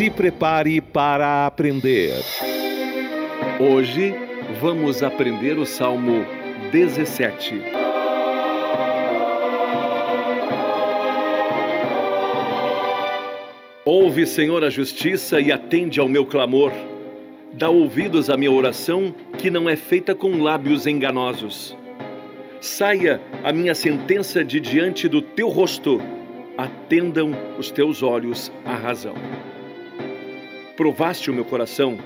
Se prepare para aprender. Hoje vamos aprender o Salmo 17. Ouve, Senhor, a justiça e atende ao meu clamor. Dá ouvidos à minha oração, que não é feita com lábios enganosos. Saia a minha sentença de diante do teu rosto, atendam os teus olhos à razão. Provaste o meu coração,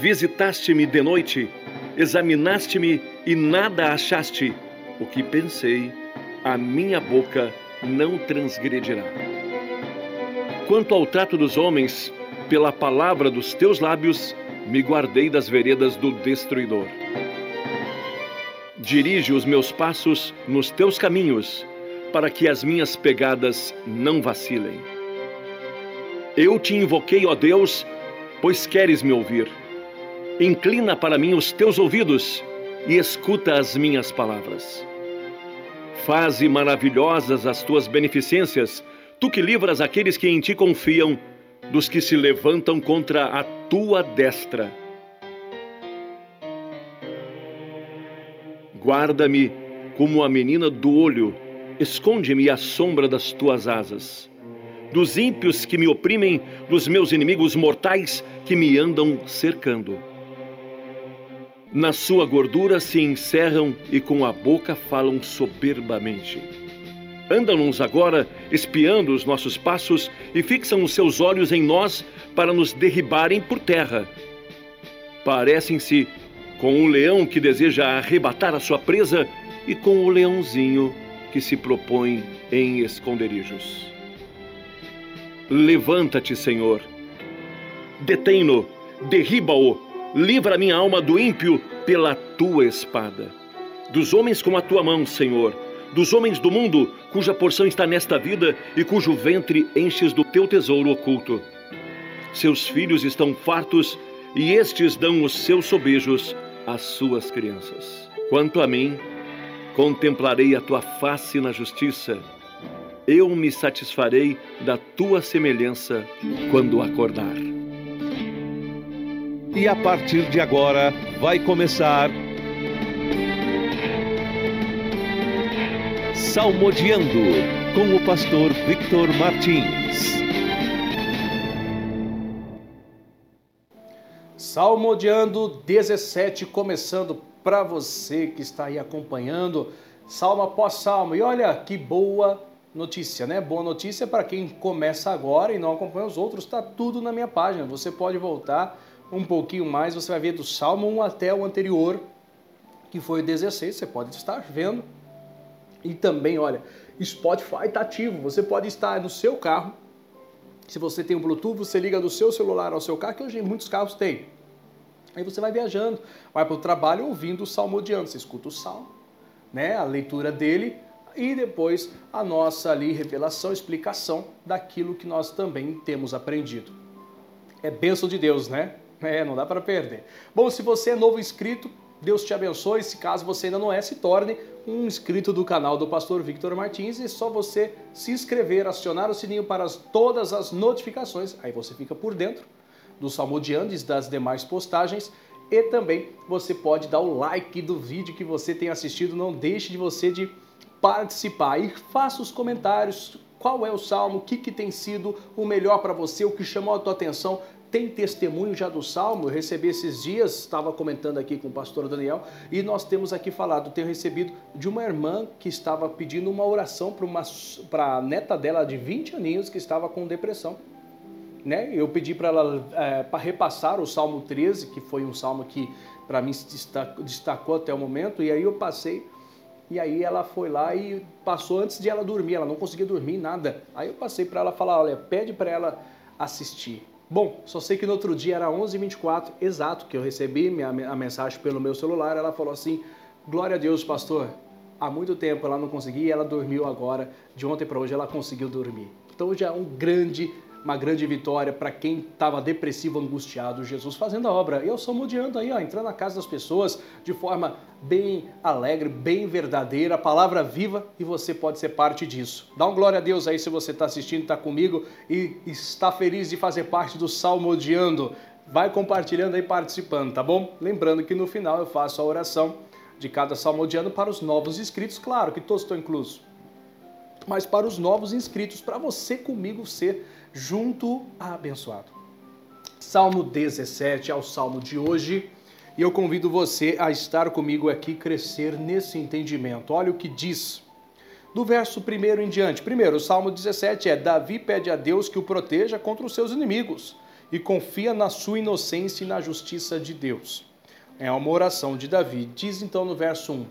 visitaste-me de noite, examinaste-me e nada achaste. O que pensei, a minha boca não transgredirá. Quanto ao trato dos homens, pela palavra dos teus lábios, me guardei das veredas do destruidor. Dirige os meus passos nos teus caminhos, para que as minhas pegadas não vacilem. Eu te invoquei, ó Deus, pois queres me ouvir. Inclina para mim os teus ouvidos e escuta as minhas palavras. Faze maravilhosas as tuas beneficências, tu que livras aqueles que em ti confiam dos que se levantam contra a tua destra. Guarda-me como a menina do olho, esconde-me à sombra das tuas asas. Dos ímpios que me oprimem, dos meus inimigos mortais que me andam cercando. Na sua gordura se encerram e com a boca falam soberbamente. Andam-nos agora espiando os nossos passos e fixam os seus olhos em nós para nos derribarem por terra. Parecem-se com um leão que deseja arrebatar a sua presa e com o leãozinho que se propõe em esconderijos. Levanta-te, Senhor. Detém-no, derriba-o, livra minha alma do ímpio pela tua espada. Dos homens com a tua mão, Senhor, dos homens do mundo, cuja porção está nesta vida e cujo ventre enches do teu tesouro oculto. Seus filhos estão fartos e estes dão os seus sobejos às suas crianças. Quanto a mim, contemplarei a tua face na justiça. Eu me satisfarei da tua semelhança quando acordar. E a partir de agora vai começar Salmodiando com o pastor Victor Martins. Salmodiando 17, começando para você que está aí acompanhando, salmo após salmo. E olha que boa notícia, né? Boa notícia para quem começa agora e não acompanha os outros, está tudo na minha página. Você pode voltar um pouquinho mais, você vai ver do salmo 1 até o anterior, que foi o 16, você pode estar vendo e também, olha, Spotify está ativo. Você pode estar no seu carro. Se você tem um Bluetooth, você liga do seu celular ao seu carro, que hoje muitos carros têm. Aí você vai viajando, vai para o trabalho ouvindo o salmodiano. Você escuta o salmo, né? a leitura dele e depois a nossa ali revelação, explicação daquilo que nós também temos aprendido. É bênção de Deus, né? É, não dá para perder. Bom, se você é novo inscrito, Deus te abençoe. Se caso você ainda não é, se torne um inscrito do canal do Pastor Victor Martins é só você se inscrever, acionar o sininho para as, todas as notificações. Aí você fica por dentro do Salmodiantes, das demais postagens e também você pode dar o like do vídeo que você tem assistido. Não deixe de você de participar e faça os comentários. Qual é o salmo? O que, que tem sido o melhor para você? O que chamou a tua atenção? tem testemunho já do Salmo, eu recebi esses dias, estava comentando aqui com o pastor Daniel, e nós temos aqui falado, tenho recebido de uma irmã que estava pedindo uma oração para a neta dela de 20 aninhos que estava com depressão. Né? Eu pedi para ela é, para repassar o Salmo 13, que foi um salmo que para mim se destacou até o momento, e aí eu passei, e aí ela foi lá e passou antes de ela dormir, ela não conseguia dormir, nada. Aí eu passei para ela falar, olha, pede para ela assistir. Bom, só sei que no outro dia era 11h24, exato, que eu recebi minha, a mensagem pelo meu celular. Ela falou assim: Glória a Deus, pastor. Há muito tempo ela não conseguia e ela dormiu agora. De ontem para hoje ela conseguiu dormir. Então já é um grande uma grande vitória para quem estava depressivo, angustiado, Jesus fazendo a obra. Eu salmodiando aí, ó, entrando na casa das pessoas de forma bem alegre, bem verdadeira, a palavra viva e você pode ser parte disso. Dá um glória a Deus aí se você está assistindo, está comigo e está feliz de fazer parte do Salmodiando. Vai compartilhando aí, participando, tá bom? Lembrando que no final eu faço a oração de cada salmodiano para os novos inscritos, claro que todos estão inclusos, mas para os novos inscritos, para você comigo ser junto a abençoado. Salmo 17 é o salmo de hoje e eu convido você a estar comigo aqui, crescer nesse entendimento. Olha o que diz do verso 1 em diante. Primeiro, o salmo 17 é: Davi pede a Deus que o proteja contra os seus inimigos e confia na sua inocência e na justiça de Deus. É uma oração de Davi. Diz então no verso 1: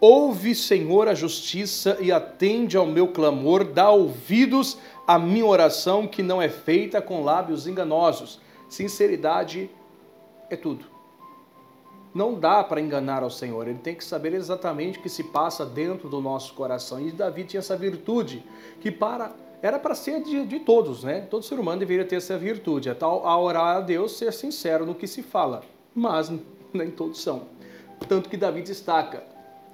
Ouve, Senhor, a justiça e atende ao meu clamor, dá ouvidos à minha oração, que não é feita com lábios enganosos. Sinceridade é tudo não dá para enganar ao Senhor, ele tem que saber exatamente o que se passa dentro do nosso coração. E Davi tinha essa virtude, que para era para ser de, de, todos, né? Todo ser humano deveria ter essa virtude, a, tal, a orar a Deus, ser sincero no que se fala, mas nem todos são. Tanto que Davi destaca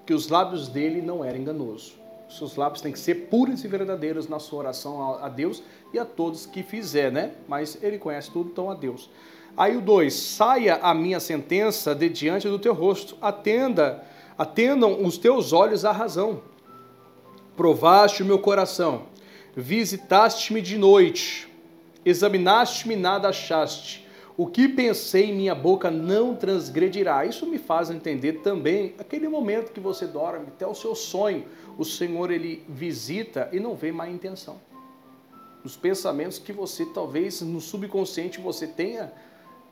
que os lábios dele não eram enganosos. Seus lábios têm que ser puros e verdadeiros na sua oração a, Deus e a todos que fizer, né? Mas ele conhece tudo, então a Deus. Aí o 2: saia a minha sentença de diante do teu rosto, atenda, atendam os teus olhos à razão. Provaste o meu coração, visitaste-me de noite, examinaste-me nada achaste. O que pensei em minha boca não transgredirá. Isso me faz entender também aquele momento que você dorme, até o seu sonho, o Senhor ele visita e não vê má intenção. Os pensamentos que você talvez no subconsciente você tenha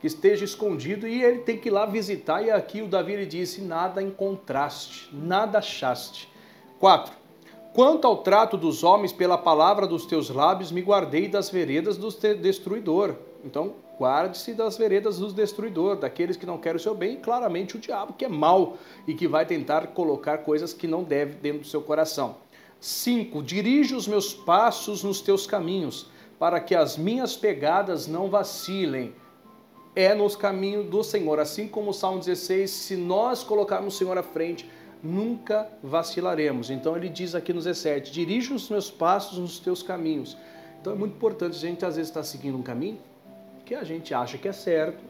que esteja escondido e ele tem que ir lá visitar. E aqui o Davi ele disse: Nada encontraste, nada achaste. 4. Quanto ao trato dos homens pela palavra dos teus lábios, me guardei das veredas do destruidor. Então, guarde-se das veredas do destruidor, daqueles que não querem o seu bem, claramente o diabo que é mau e que vai tentar colocar coisas que não deve dentro do seu coração. 5. Dirige os meus passos nos teus caminhos, para que as minhas pegadas não vacilem é nos caminhos do Senhor. Assim como o Salmo 16, se nós colocarmos o Senhor à frente, nunca vacilaremos. Então ele diz aqui no 17: dirige os meus passos nos teus caminhos. Então é muito importante a gente às vezes estar seguindo um caminho que a gente acha que é certo,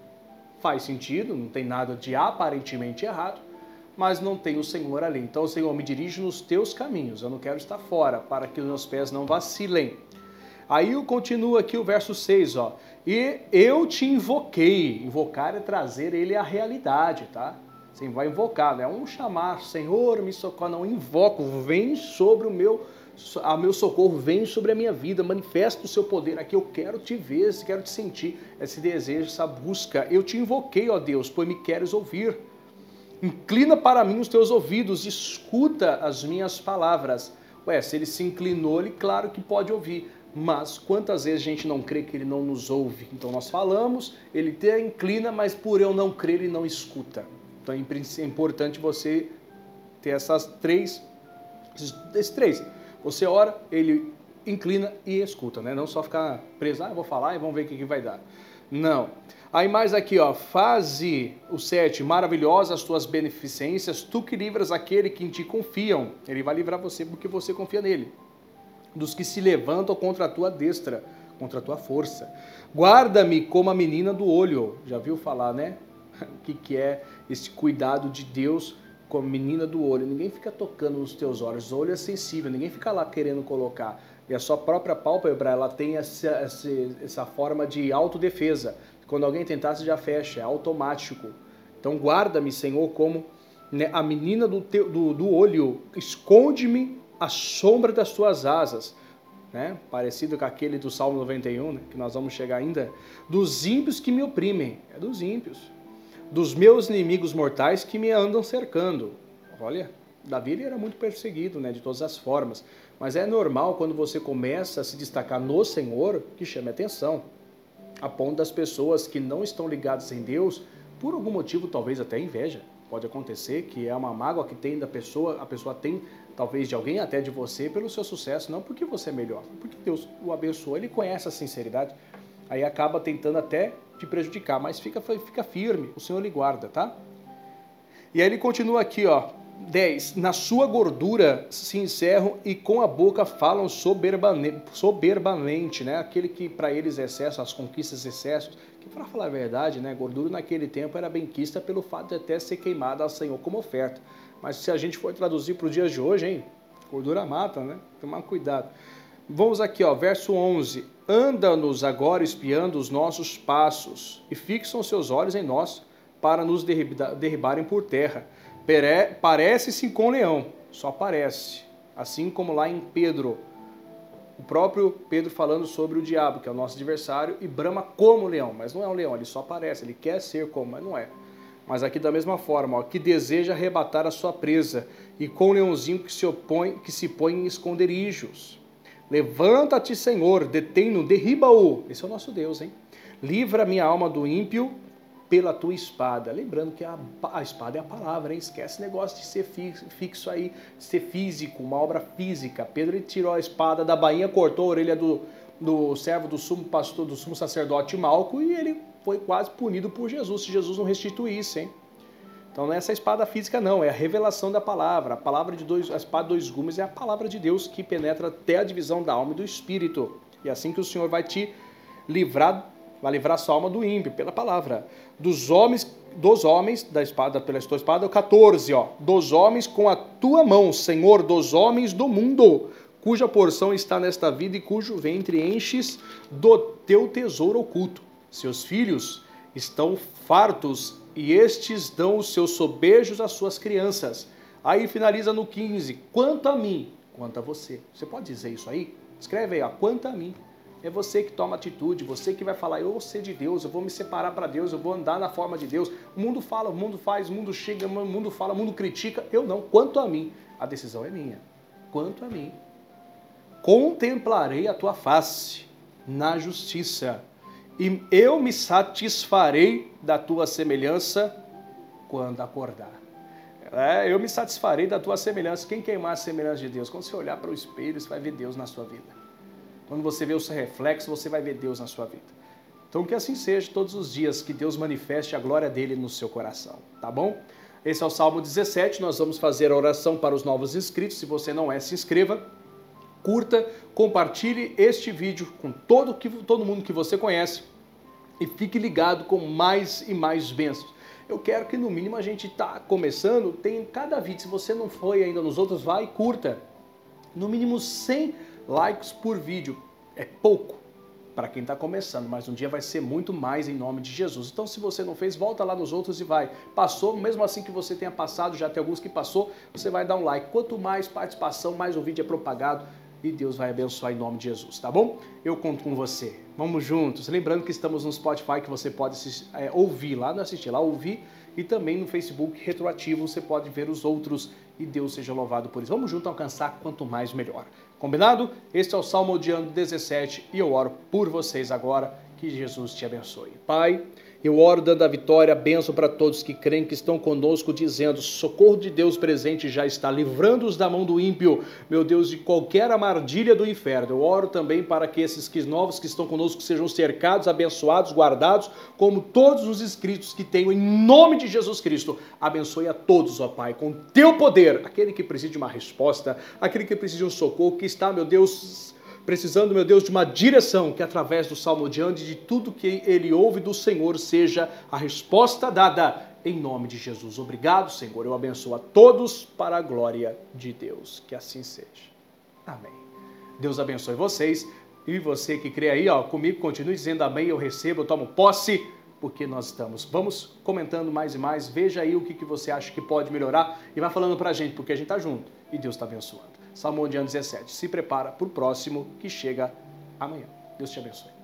faz sentido, não tem nada de aparentemente errado, mas não tem o Senhor ali. Então, Senhor, me dirige nos teus caminhos. Eu não quero estar fora, para que os meus pés não vacilem. Aí continua aqui o verso 6, ó. E eu te invoquei. Invocar é trazer ele à realidade, tá? Você vai invocar, não é um chamar, Senhor, me socorre, não, invoco, vem sobre o meu, a meu socorro, vem sobre a minha vida, manifesta o seu poder aqui, eu quero te ver, quero te sentir, esse desejo, essa busca. Eu te invoquei, ó Deus, pois me queres ouvir. Inclina para mim os teus ouvidos, escuta as minhas palavras. Ué, se ele se inclinou, ele claro que pode ouvir mas quantas vezes a gente não crê que ele não nos ouve? Então nós falamos, ele até inclina, mas por eu não crer, ele não escuta. Então é importante você ter essas três, esses três. Você ora, ele inclina e escuta, né? Não só ficar preso, ah, eu vou falar e vamos ver o que, que vai dar. Não. Aí mais aqui, ó, faze o sete, maravilhosas as tuas beneficências, tu que livras aquele que em ti confiam. Ele vai livrar você porque você confia nele dos que se levantam contra a tua destra, contra a tua força. Guarda-me como a menina do olho. Já viu falar, né? O que, que é esse cuidado de Deus com a menina do olho? Ninguém fica tocando nos teus olhos. O olho é sensível, ninguém fica lá querendo colocar. E a sua própria pálpebra, ela tem essa, essa, essa forma de autodefesa. Quando alguém tentar, você já fecha, é automático. Então guarda-me, Senhor, como né, a menina do, teu, do, do olho. Esconde-me a sombra das tuas asas, né? parecido com aquele do Salmo 91, né? que nós vamos chegar ainda, dos ímpios que me oprimem, é dos ímpios, dos meus inimigos mortais que me andam cercando. Olha, Davi era muito perseguido, né, de todas as formas, mas é normal quando você começa a se destacar no Senhor que chame atenção, a ponto das pessoas que não estão ligadas em Deus, por algum motivo, talvez até inveja, pode acontecer, que é uma mágoa que tem da pessoa, a pessoa tem talvez de alguém, até de você, pelo seu sucesso, não porque você é melhor, porque Deus o abençoou, ele conhece a sinceridade, aí acaba tentando até te prejudicar, mas fica, fica firme, o Senhor lhe guarda, tá? E aí ele continua aqui, ó, 10. Na sua gordura se encerram e com a boca falam soberbamente, soberbamente né? Aquele que para eles é excesso, as conquistas excessos, que para falar a verdade, né, gordura naquele tempo era bem quista pelo fato de até ser queimada ao Senhor como oferta. Mas se a gente for traduzir para os dias de hoje, hein? Gordura mata, né? Tomar cuidado. Vamos aqui, ó, verso 11. Anda-nos agora espiando os nossos passos e fixam seus olhos em nós para nos derribarem por terra. Parece-se com leão, só parece. Assim como lá em Pedro, o próprio Pedro falando sobre o diabo, que é o nosso adversário, e brama como leão, mas não é um leão, ele só parece, ele quer ser como, mas não é. Mas aqui da mesma forma, ó, que deseja arrebatar a sua presa, e com o leãozinho que se opõe, que se põe em esconderijos. Levanta-te, Senhor, detém-no, derriba-o. Esse é o nosso Deus, hein? Livra minha alma do ímpio pela tua espada. Lembrando que a, a espada é a palavra, hein? Esquece negócio de ser fixo aí, ser físico, uma obra física. Pedro ele tirou a espada da bainha, cortou a orelha do, do servo do sumo pastor, do sumo sacerdote Malco, e ele foi quase punido por Jesus, se Jesus não restituísse, hein? Então não é essa espada física não, é a revelação da palavra. A palavra de dois, a espada dois gumes é a palavra de Deus que penetra até a divisão da alma e do espírito. E é assim que o Senhor vai te livrar, vai livrar sua alma do ímpio pela palavra. Dos homens, dos homens da espada pela tua espada, 14, ó. Dos homens com a tua mão, Senhor, dos homens do mundo, cuja porção está nesta vida e cujo ventre enches do teu tesouro oculto. Seus filhos estão fartos e estes dão os seus sobejos às suas crianças. Aí finaliza no 15: quanto a mim, quanto a você. Você pode dizer isso aí? Escreve aí, ó, quanto a mim. É você que toma atitude, você que vai falar, eu vou ser de Deus, eu vou me separar para Deus, eu vou andar na forma de Deus. O mundo fala, o mundo faz, o mundo chega, o mundo fala, o mundo critica. Eu não. Quanto a mim, a decisão é minha. Quanto a mim, contemplarei a tua face na justiça e eu me satisfarei da tua semelhança quando acordar. É, eu me satisfarei da tua semelhança. Quem queimar a semelhança de Deus? Quando você olhar para o espelho, você vai ver Deus na sua vida. Quando você vê o seu reflexo, você vai ver Deus na sua vida. Então que assim seja todos os dias, que Deus manifeste a glória dele no seu coração, tá bom? Esse é o Salmo 17, nós vamos fazer a oração para os novos inscritos. Se você não é, se inscreva curta, compartilhe este vídeo com todo, que, todo mundo que você conhece e fique ligado com mais e mais bênçãos. Eu quero que no mínimo a gente está começando, tem cada vídeo, se você não foi ainda nos outros, vai e curta. No mínimo 100 likes por vídeo. É pouco para quem está começando, mas um dia vai ser muito mais em nome de Jesus. Então, se você não fez, volta lá nos outros e vai. Passou, mesmo assim que você tenha passado, já tem alguns que passou, você vai dar um like. Quanto mais participação, mais o vídeo é propagado e Deus vai abençoar em nome de Jesus, tá bom? Eu conto com você. Vamos juntos. Lembrando que estamos no Spotify, que você pode assistir, é, ouvir lá, não assistir lá, ouvir, e também no Facebook retroativo você pode ver os outros e Deus seja louvado por isso. Vamos juntos alcançar quanto mais melhor. Combinado? Este é o Salmo de ano 17 e eu oro por vocês agora. Que Jesus te abençoe. Pai, eu oro dando a vitória, benção para todos que creem que estão conosco, dizendo: socorro de Deus presente já está, livrando-os da mão do ímpio, meu Deus, de qualquer armadilha do inferno. Eu oro também para que esses que novos que estão conosco sejam cercados, abençoados, guardados, como todos os inscritos que tenho, em nome de Jesus Cristo. Abençoe a todos, ó Pai, com teu poder, aquele que precisa de uma resposta, aquele que precisa de um socorro, que está, meu Deus, precisando, meu Deus, de uma direção que através do Salmo diante de tudo que ele ouve do Senhor seja a resposta dada em nome de Jesus. Obrigado, Senhor. Eu abençoo a todos para a glória de Deus. Que assim seja. Amém. Deus abençoe vocês e você que crê aí, ó, comigo continue dizendo amém, eu recebo, eu tomo posse porque nós estamos. Vamos comentando mais e mais, veja aí o que, que você acha que pode melhorar e vai falando pra gente, porque a gente tá junto e Deus está abençoando. Salmo 17. Se prepara para o próximo que chega amanhã. Deus te abençoe.